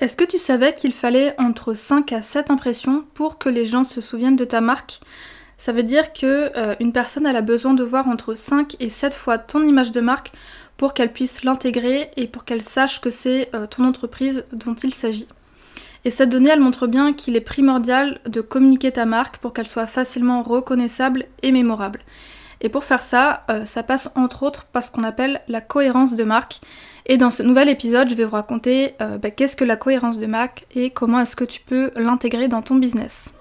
Est-ce que tu savais qu'il fallait entre 5 à 7 impressions pour que les gens se souviennent de ta marque? Ça veut dire que euh, une personne a besoin de voir entre 5 et 7 fois ton image de marque pour qu'elle puisse l'intégrer et pour qu'elle sache que c'est euh, ton entreprise dont il s'agit. Et cette donnée, elle montre bien qu'il est primordial de communiquer ta marque pour qu'elle soit facilement reconnaissable et mémorable. Et pour faire ça, euh, ça passe entre autres par ce qu'on appelle la cohérence de marque. Et dans ce nouvel épisode, je vais vous raconter euh, bah, qu'est-ce que la cohérence de marque et comment est-ce que tu peux l'intégrer dans ton business.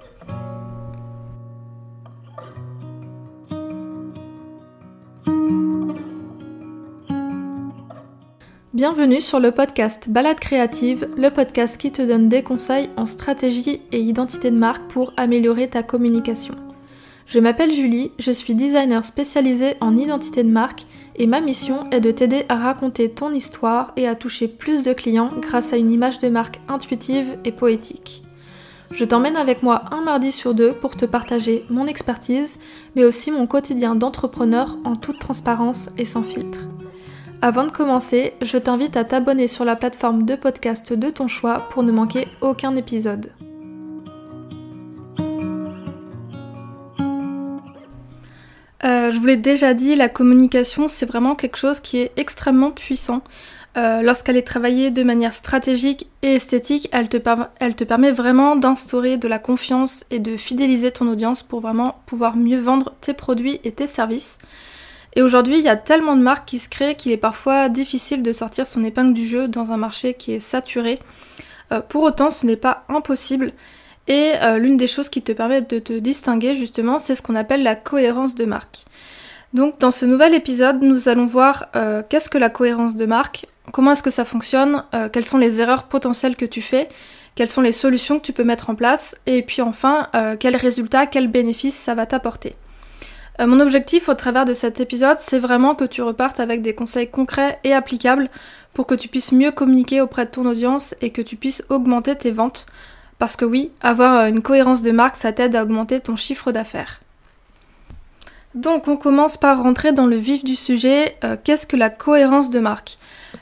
Bienvenue sur le podcast Balade créative, le podcast qui te donne des conseils en stratégie et identité de marque pour améliorer ta communication. Je m'appelle Julie, je suis designer spécialisée en identité de marque et ma mission est de t'aider à raconter ton histoire et à toucher plus de clients grâce à une image de marque intuitive et poétique. Je t'emmène avec moi un mardi sur deux pour te partager mon expertise, mais aussi mon quotidien d'entrepreneur en toute transparence et sans filtre. Avant de commencer, je t'invite à t'abonner sur la plateforme de podcast de ton choix pour ne manquer aucun épisode. Je vous l'ai déjà dit, la communication, c'est vraiment quelque chose qui est extrêmement puissant. Euh, lorsqu'elle est travaillée de manière stratégique et esthétique, elle te, elle te permet vraiment d'instaurer de la confiance et de fidéliser ton audience pour vraiment pouvoir mieux vendre tes produits et tes services. Et aujourd'hui, il y a tellement de marques qui se créent qu'il est parfois difficile de sortir son épingle du jeu dans un marché qui est saturé. Euh, pour autant, ce n'est pas impossible et euh, l'une des choses qui te permet de te distinguer justement, c'est ce qu'on appelle la cohérence de marque. Donc dans ce nouvel épisode, nous allons voir euh, qu'est-ce que la cohérence de marque, comment est-ce que ça fonctionne, euh, quelles sont les erreurs potentielles que tu fais, quelles sont les solutions que tu peux mettre en place, et puis enfin, quels résultats, quels bénéfices ça va t'apporter. mon objectif au travers de cet épisode, c'est vraiment que tu repartes avec des conseils concrets et applicables pour que tu puisses mieux communiquer auprès de ton audience et que tu puisses augmenter tes ventes parce que oui, avoir euh, une cohérence de marque, ça t'aide à augmenter ton chiffre d'affaires. Donc on commence par rentrer dans le vif du sujet. Euh, qu'est-ce que la cohérence de marque?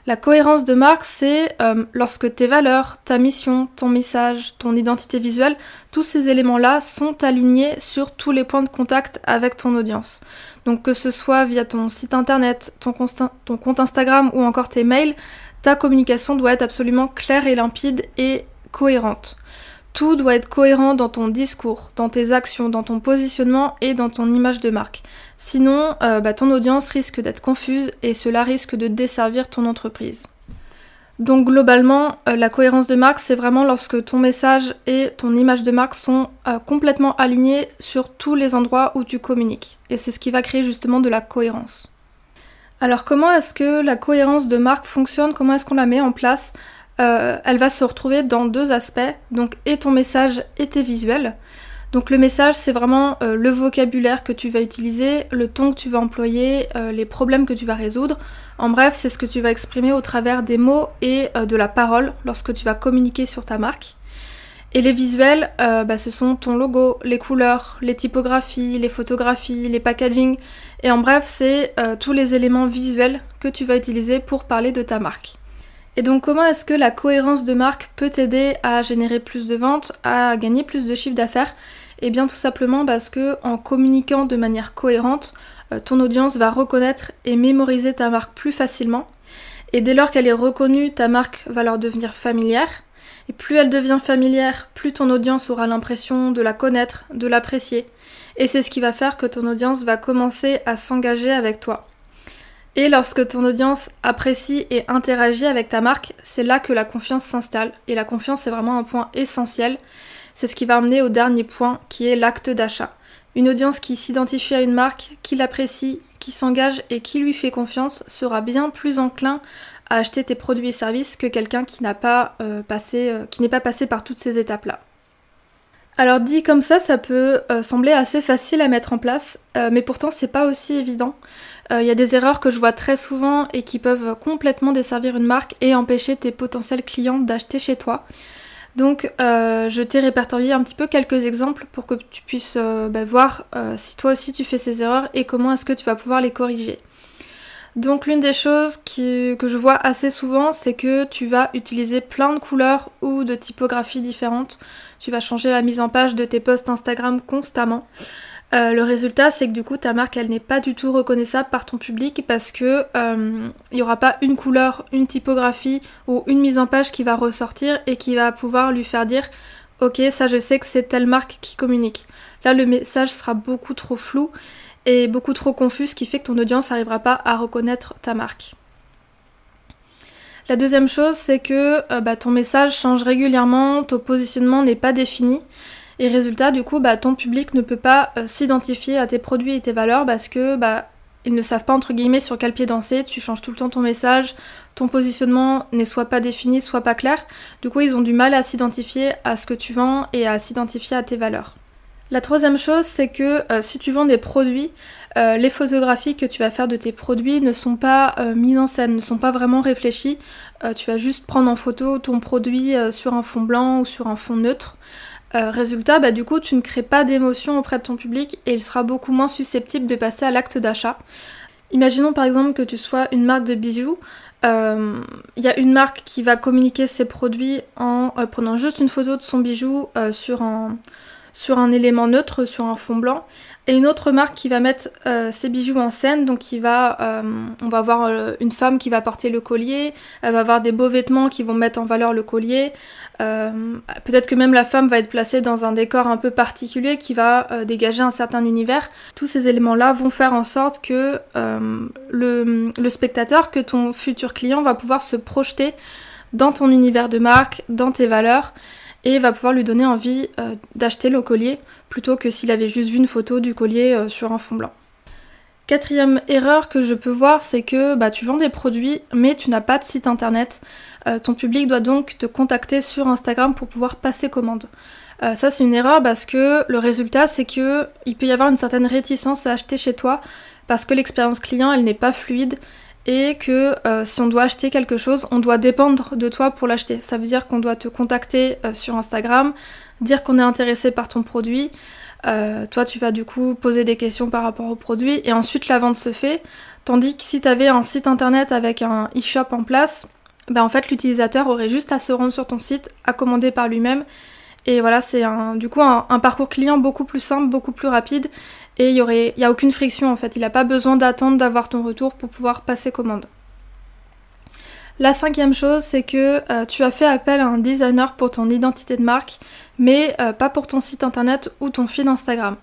La cohérence de marque, c'est euh, lorsque tes valeurs, ta mission, ton message, ton identité visuelle, tous ces éléments-là sont alignés sur tous les points de contact avec ton audience. Donc que ce soit via ton site internet, ton, ton compte Instagram ou encore tes mails, ta communication doit être absolument claire et limpide et cohérente. Tout doit être cohérent dans ton discours, dans tes actions, dans ton positionnement et dans ton image de marque. Sinon, euh, bah, ton audience risque d'être confuse et cela risque de desservir ton entreprise. Donc globalement, euh, la cohérence de marque, c'est vraiment lorsque ton message et ton image de marque sont euh, complètement alignés sur tous les endroits où tu communiques. Et c'est ce qui va créer justement de la cohérence. Alors comment est-ce que la cohérence de marque fonctionne? Comment est-ce qu'on la met en place? Euh, elle va se retrouver dans deux aspects, donc et ton message et tes visuels. Donc le message, c'est vraiment euh, le vocabulaire que tu vas utiliser, le ton que tu vas employer, euh, les problèmes que tu vas résoudre. En bref, c'est ce que tu vas exprimer au travers des mots et de la parole lorsque tu vas communiquer sur ta marque. Et les visuels, bah, ce sont ton logo, les couleurs, les typographies, les photographies, les packaging. Et en bref, c'est tous les éléments visuels que tu vas utiliser pour parler de ta marque. Et donc comment est-ce que la cohérence de marque peut t'aider à générer plus de ventes, à gagner plus de chiffre d'affaires? Eh bien tout simplement parce que en communiquant de manière cohérente, euh, ton audience va reconnaître et mémoriser ta marque plus facilement. Et dès lors qu'elle est reconnue, ta marque va leur devenir familière. Et plus elle devient familière, plus ton audience aura l'impression de la connaître, de l'apprécier. Et c'est ce qui va faire que ton audience va commencer à s'engager avec toi. Et lorsque ton audience apprécie et interagit avec ta marque, c'est là que la confiance s'installe. Et la confiance, c'est vraiment un point essentiel. C'est ce qui va amener au dernier point, qui est l'acte d'achat. Une audience qui s'identifie à une marque, qui l'apprécie, qui s'engage et qui lui fait confiance sera bien plus enclin à acheter tes produits et services que quelqu'un qui n'a pas euh, euh, n'est pas passé par toutes ces étapes-là. Alors dit comme ça, ça peut euh, sembler assez facile à mettre en place, mais pourtant c'est pas aussi évident. Il euh, y a des erreurs que je vois très souvent et qui peuvent complètement desservir une marque et empêcher tes potentiels clients d'acheter chez toi. Donc euh, je t'ai répertorié un petit peu quelques exemples pour que tu puisses euh, bah, voir si toi aussi tu fais ces erreurs et comment est-ce que tu vas pouvoir les corriger. Donc l'une des choses que je vois assez souvent, c'est que tu vas utiliser plein de couleurs ou de typographies différentes. Tu vas changer la mise en page de tes posts Instagram constamment. Euh, le résultat, c'est que du coup, ta marque, elle n'est pas du tout reconnaissable par ton public parce que il euh, n'y aura pas une couleur, une typographie ou une mise en page qui va ressortir et qui va pouvoir lui faire dire Ok, ça, je sais que c'est telle marque qui communique. Là, le message sera beaucoup trop flou et beaucoup trop confus, ce qui fait que ton audience n'arrivera pas à reconnaître ta marque. La deuxième chose, c'est que euh, bah, ton message change régulièrement, ton positionnement n'est pas défini. Et résultat, du coup, bah, ton public ne peut pas euh, s'identifier à tes produits et tes valeurs parce que bah, ils ne savent pas entre guillemets sur quel pied danser. Tu changes tout le temps ton message, ton positionnement n'est soit pas défini, soit pas clair. Du coup, ils ont du mal à s'identifier à ce que tu vends et à s'identifier à tes valeurs. La troisième chose, c'est que euh, si tu vends des produits, euh, les photographies que tu vas faire de tes produits ne sont pas mises en scène, ne sont pas vraiment réfléchies. tu vas juste prendre en photo ton produit sur un fond blanc ou sur un fond neutre. Résultat, bah, du coup, tu ne crées pas d'émotion auprès de ton public et il sera beaucoup moins susceptible de passer à l'acte d'achat. Imaginons par exemple que tu sois une marque de bijoux. Il y a une marque qui va communiquer ses produits en prenant juste une photo de son bijou sur un, sur un élément neutre, sur un fond blanc. Et une autre marque qui va mettre euh, ses bijoux en scène, donc qui va, euh, on va avoir euh, une femme qui va porter le collier, elle va avoir des beaux vêtements qui vont mettre en valeur le collier. Peut-être que même la femme va être placée dans un décor un peu particulier qui va dégager un certain univers. Tous ces éléments-là vont faire en sorte que le spectateur, que ton futur client va pouvoir se projeter dans ton univers de marque, dans tes valeurs et va pouvoir lui donner envie euh, d'acheter le collier plutôt que s'il avait juste vu une photo du collier euh, sur un fond blanc. Quatrième erreur que je peux voir, c'est que bah, tu vends des produits mais tu n'as pas de site internet. Euh, ton public doit donc te contacter sur Instagram pour pouvoir passer commande. ça c'est une erreur parce que le résultat c'est que il peut y avoir une certaine réticence à acheter chez toi parce que l'expérience client elle n'est pas fluide et que euh, si on doit acheter quelque chose, on doit dépendre de toi pour l'acheter. Ça veut dire qu'on doit te contacter euh, sur Instagram, dire qu'on est intéressé par ton produit. Euh, toi, tu vas du coup poser des questions par rapport au produit et ensuite la vente se fait. Tandis que si tu avais un site internet avec un e-shop en place, ben en fait l'utilisateur aurait juste à se rendre sur ton site, à commander par lui-même. Et voilà, c'est du coup un parcours client beaucoup plus simple, beaucoup plus rapide et il y aurait, y a aucune friction en fait. Il n'a pas besoin d'attendre d'avoir ton retour pour pouvoir passer commande. La cinquième chose, c'est que euh, tu as fait appel à un designer pour ton identité de marque, mais euh, pas pour ton site internet ou ton feed Instagram.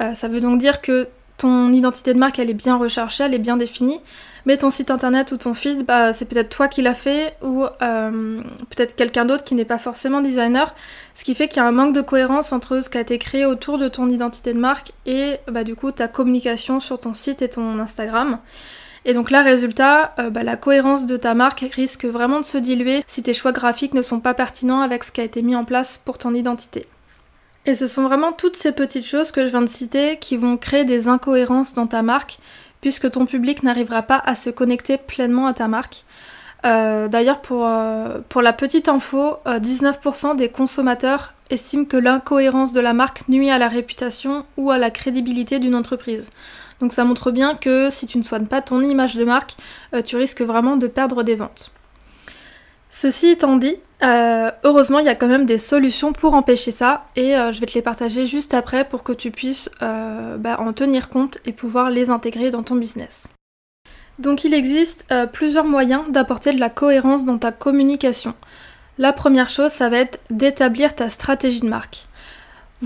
Euh, ça veut donc dire que ton identité de marque, elle est bien recherchée, elle est bien définie, mais ton site internet ou ton feed, bah, c'est peut-être toi qui l'as fait ou euh, peut-être quelqu'un d'autre qui n'est pas forcément designer. Ce qui fait qu'il y a un manque de cohérence entre ce qui a été créé autour de ton identité de marque et bah, du coup ta communication sur ton site et ton Instagram. Et donc là, résultat, euh, bah, la cohérence de ta marque risque vraiment de se diluer si tes choix graphiques ne sont pas pertinents avec ce qui a été mis en place pour ton identité. Et ce sont vraiment toutes ces petites choses que je viens de citer qui vont créer des incohérences dans ta marque puisque ton public n'arrivera pas à se connecter pleinement à ta marque. Euh, d'ailleurs, pour, euh, pour, la petite info, 19% euh, des consommateurs estiment que l'incohérence de la marque nuit à la réputation ou à la crédibilité d'une entreprise. Donc ça montre bien que si tu ne soignes pas ton image de marque, tu risques vraiment de perdre des ventes. Ceci étant dit, euh, heureusement il y a quand même des solutions pour empêcher ça et euh, je vais te les partager juste après pour que tu puisses euh, bah, en tenir compte et pouvoir les intégrer dans ton business. Donc il existe plusieurs moyens d'apporter de la cohérence dans ta communication. La première chose, ça va être d'établir ta stratégie de marque.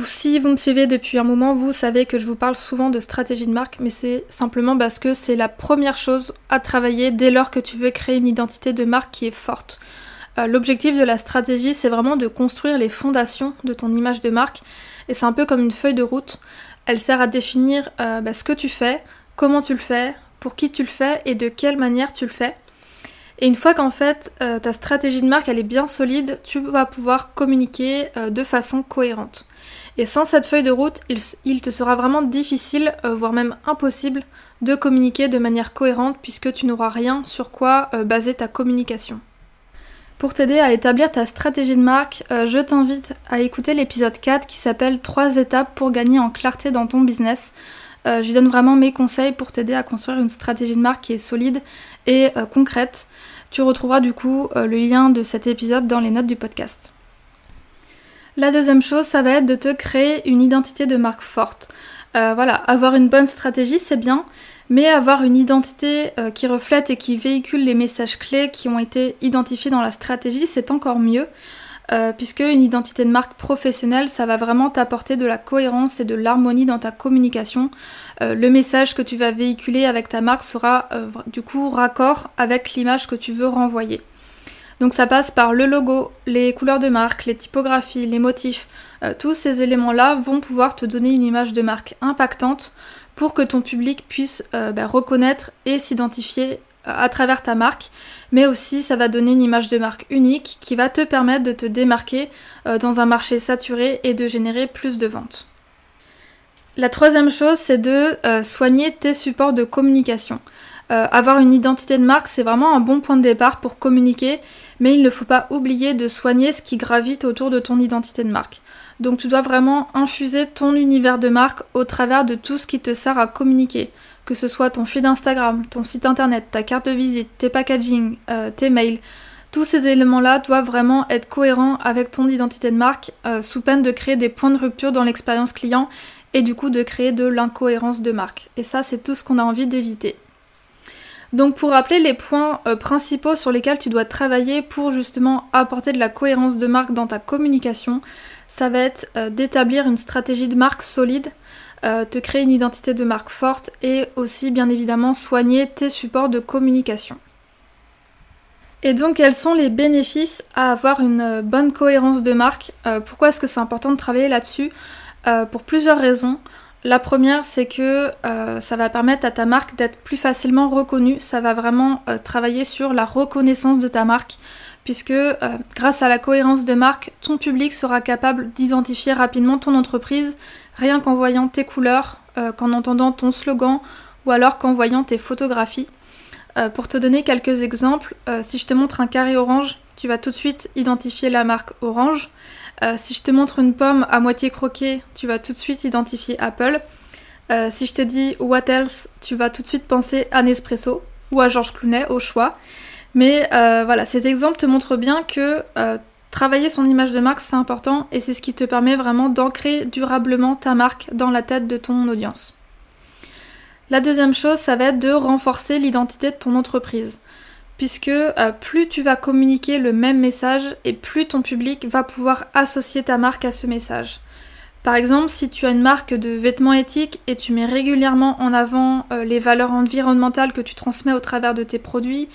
Si vous me suivez depuis un moment, vous savez que je vous parle souvent de stratégie de marque, mais c'est simplement parce que c'est la première chose à travailler dès lors que tu veux créer une identité de marque qui est forte. Euh, l'objectif de la stratégie, c'est vraiment de construire les fondations de ton image de marque. Et c'est un peu comme une feuille de route. Elle sert à définir euh, bah, ce que tu fais, comment tu le fais, pour qui tu le fais et de quelle manière tu le fais. Et une fois qu'en fait euh, ta stratégie de marque elle est bien solide, tu vas pouvoir communiquer de façon cohérente. Et sans cette feuille de route, il te sera vraiment difficile, voire même impossible, de communiquer de manière cohérente puisque tu n'auras rien sur quoi baser ta communication. Pour t'aider à établir ta stratégie de marque, euh, je t'invite à écouter l'épisode 4 qui s'appelle 3 étapes pour gagner en clarté dans ton business. Euh, J'y donne vraiment mes conseils pour t'aider à construire une stratégie de marque qui est solide et euh, concrète. Tu retrouveras du coup le lien de cet épisode dans les notes du podcast. La deuxième chose, ça va être de te créer une identité de marque forte. voilà, avoir une bonne stratégie, c'est bien, mais avoir une identité euh, qui reflète et qui véhicule les messages clés qui ont été identifiés dans la stratégie, c'est encore mieux. Euh, puisque une identité de marque professionnelle, ça va vraiment t'apporter de la cohérence et de l'harmonie dans ta communication. Euh, le message que tu vas véhiculer avec ta marque sera du coup raccord avec l'image que tu veux renvoyer. Donc ça passe par le logo, les couleurs de marque, les typographies, les motifs. tous ces éléments-là vont pouvoir te donner une image de marque impactante pour que ton public puisse euh, bah, reconnaître et s'identifier euh, à travers ta marque, mais aussi ça va donner une image de marque unique qui va te permettre de te démarquer euh, dans un marché saturé et de générer plus de ventes. La troisième chose, c'est de soigner tes supports de communication. Avoir une identité de marque, c'est vraiment un bon point de départ pour communiquer, mais il ne faut pas oublier de soigner ce qui gravite autour de ton identité de marque. Donc tu dois vraiment infuser ton univers de marque au travers de tout ce qui te sert à communiquer, que ce soit ton feed Instagram, ton site internet, ta carte de visite, tes packaging, euh, tes mails. Tous ces éléments-là doivent vraiment être cohérents avec ton identité de marque, euh, sous peine de créer des points de rupture dans l'expérience client et du coup de créer de l'incohérence de marque. Et ça, c'est tout ce qu'on a envie d'éviter. Donc pour rappeler les points euh, principaux sur lesquels tu dois travailler pour justement apporter de la cohérence de marque dans ta communication, ça va être euh, d'établir une stratégie de marque solide, euh, te créer une identité de marque forte et aussi bien évidemment soigner tes supports de communication. Et donc quels sont les bénéfices à avoir une bonne cohérence de marque? Pourquoi est-ce que c'est important de travailler là-dessus? Pour plusieurs raisons. La première, c'est que euh, ça va permettre à ta marque d'être plus facilement reconnue. Ça va vraiment euh, travailler sur la reconnaissance de ta marque, puisque euh, grâce à la cohérence de marque, ton public sera capable d'identifier rapidement ton entreprise, rien qu'en voyant tes couleurs, qu'en entendant ton slogan, ou alors qu'en voyant tes photographies. pour te donner quelques exemples, si je te montre un carré orange, tu vas tout de suite identifier la marque orange. Euh, si je te montre une pomme à moitié croquée, tu vas tout de suite identifier Apple. Euh, si je te dis What else, tu vas tout de suite penser à Nespresso ou à Georges Clounet au choix. Mais euh, voilà, ces exemples te montrent bien que travailler son image de marque, c'est important et c'est ce qui te permet vraiment d'ancrer durablement ta marque dans la tête de ton audience. La deuxième chose, ça va être de renforcer l'identité de ton entreprise puisque euh, plus tu vas communiquer le même message et plus ton public va pouvoir associer ta marque à ce message. Par exemple, si tu as une marque de vêtements éthiques et tu mets régulièrement en avant euh, les valeurs environnementales que tu transmets au travers de tes produits,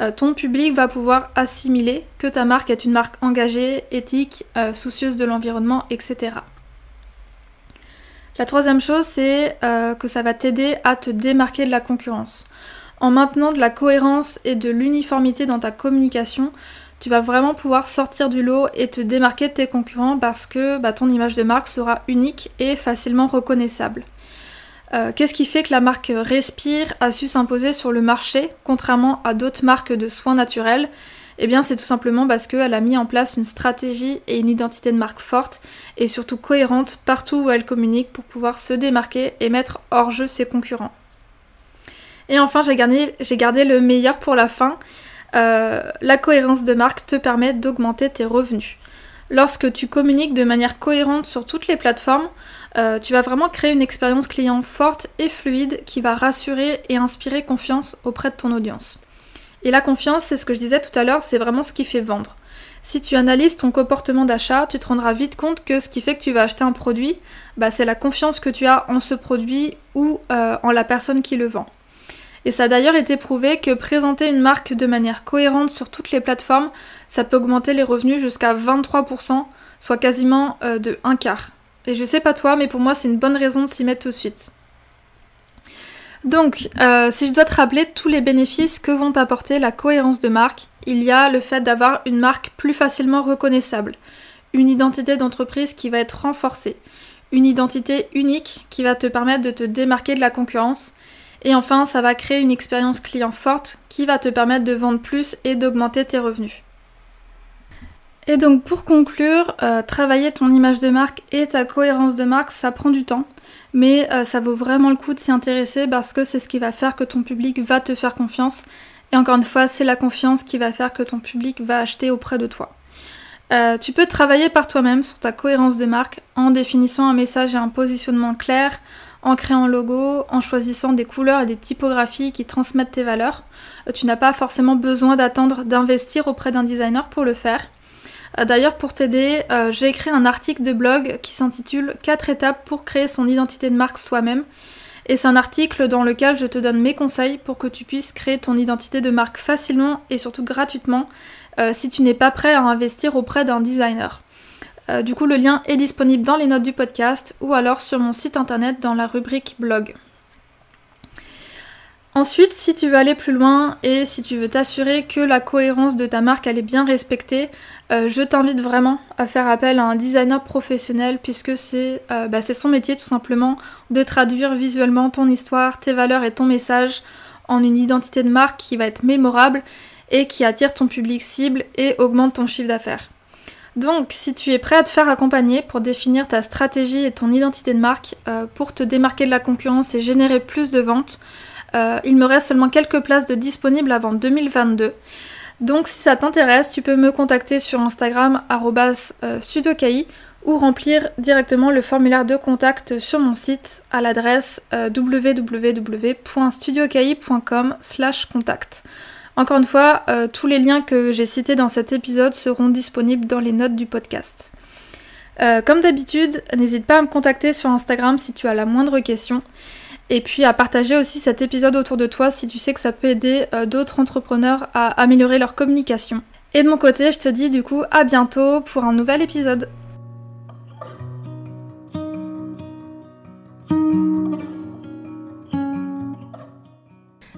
euh, ton public va pouvoir assimiler que ta marque est une marque engagée, éthique, soucieuse de l'environnement, etc. La troisième chose, c'est que ça va t'aider à te démarquer de la concurrence en maintenant de la cohérence et de l'uniformité dans ta communication, tu vas vraiment pouvoir sortir du lot et te démarquer de tes concurrents parce que bah, ton image de marque sera unique et facilement reconnaissable. Euh, qu'est-ce qui fait que la marque Respire a su s'imposer sur le marché, contrairement à d'autres marques de soins naturels? Eh bien, c'est tout simplement parce qu'elle a mis en place une stratégie et une identité de marque forte et surtout cohérente partout où elle communique pour pouvoir se démarquer et mettre hors jeu ses concurrents. Et enfin, j'ai gardé, le meilleur pour la fin. Euh, la cohérence de marque te permet d'augmenter tes revenus. Lorsque tu communiques de manière cohérente sur toutes les plateformes, euh, tu vas vraiment créer une expérience client forte et fluide qui va rassurer et inspirer confiance auprès de ton audience. Et la confiance, c'est ce que je disais tout à l'heure, c'est vraiment ce qui fait vendre. Si tu analyses ton comportement d'achat, tu te rendras vite compte que ce qui fait que tu vas acheter un produit, bah, c'est la confiance que tu as en ce produit ou euh, en la personne qui le vend. Et ça a d'ailleurs été prouvé que présenter une marque de manière cohérente sur toutes les plateformes, ça peut augmenter les revenus jusqu'à 23%, soit quasiment euh, de un quart. Et je sais pas toi, mais pour moi c'est une bonne raison de s'y mettre tout de suite. Donc, euh, si je dois te rappeler tous les bénéfices que vont apporter la cohérence de marque, il y a le fait d'avoir une marque plus facilement reconnaissable, une identité d'entreprise qui va être renforcée, une identité unique qui va te permettre de te démarquer de la concurrence, et enfin, ça va créer une expérience client forte qui va te permettre de vendre plus et d'augmenter tes revenus. Et donc pour conclure, euh, travailler ton image de marque et ta cohérence de marque, ça prend du temps, mais euh, ça vaut vraiment le coup de s'y intéresser parce que c'est ce qui va faire que ton public va te faire confiance. Et encore une fois, c'est la confiance qui va faire que ton public va acheter auprès de toi. Euh, tu peux travailler par toi-même sur ta cohérence de marque en définissant un message et un positionnement clair, en créant un logo, en choisissant des couleurs et des typographies qui transmettent tes valeurs. tu n'as pas forcément besoin d'attendre d'investir auprès d'un designer pour le faire. Euh, d'ailleurs, pour t'aider, euh, j'ai écrit un article de blog qui s'intitule 4 étapes pour créer son identité de marque soi-même. Et c'est un article dans lequel je te donne mes conseils pour que tu puisses créer ton identité de marque facilement et surtout gratuitement euh, si tu n'es pas prêt à investir auprès d'un designer. Du coup, le lien est disponible dans les notes du podcast ou alors sur mon site internet dans la rubrique blog. Ensuite, si tu veux aller plus loin et si tu veux t'assurer que la cohérence de ta marque elle est bien respectée, euh, je t'invite vraiment à faire appel à un designer professionnel puisque euh, bah, c'est son métier tout simplement de traduire visuellement ton histoire, tes valeurs et ton message en une identité de marque qui va être mémorable et qui attire ton public cible et augmente ton chiffre d'affaires. Donc, si tu es prêt à te faire accompagner pour définir ta stratégie et ton identité de marque, euh, pour te démarquer de la concurrence et générer plus de ventes, euh, il me reste seulement quelques places de disponibles avant 2022. Donc si ça t'intéresse, tu peux me contacter sur Instagram euh, studiokai ou remplir directement le formulaire de contact sur mon site à l'adresse www.studiokai.com/contact. Encore une fois, tous les liens que j'ai cités dans cet épisode seront disponibles dans les notes du podcast. comme d'habitude, n'hésite pas à me contacter sur Instagram si tu as la moindre question et puis à partager aussi cet épisode autour de toi si tu sais que ça peut aider euh, d'autres entrepreneurs à améliorer leur communication. Et de mon côté, je te dis du coup à bientôt pour un nouvel épisode.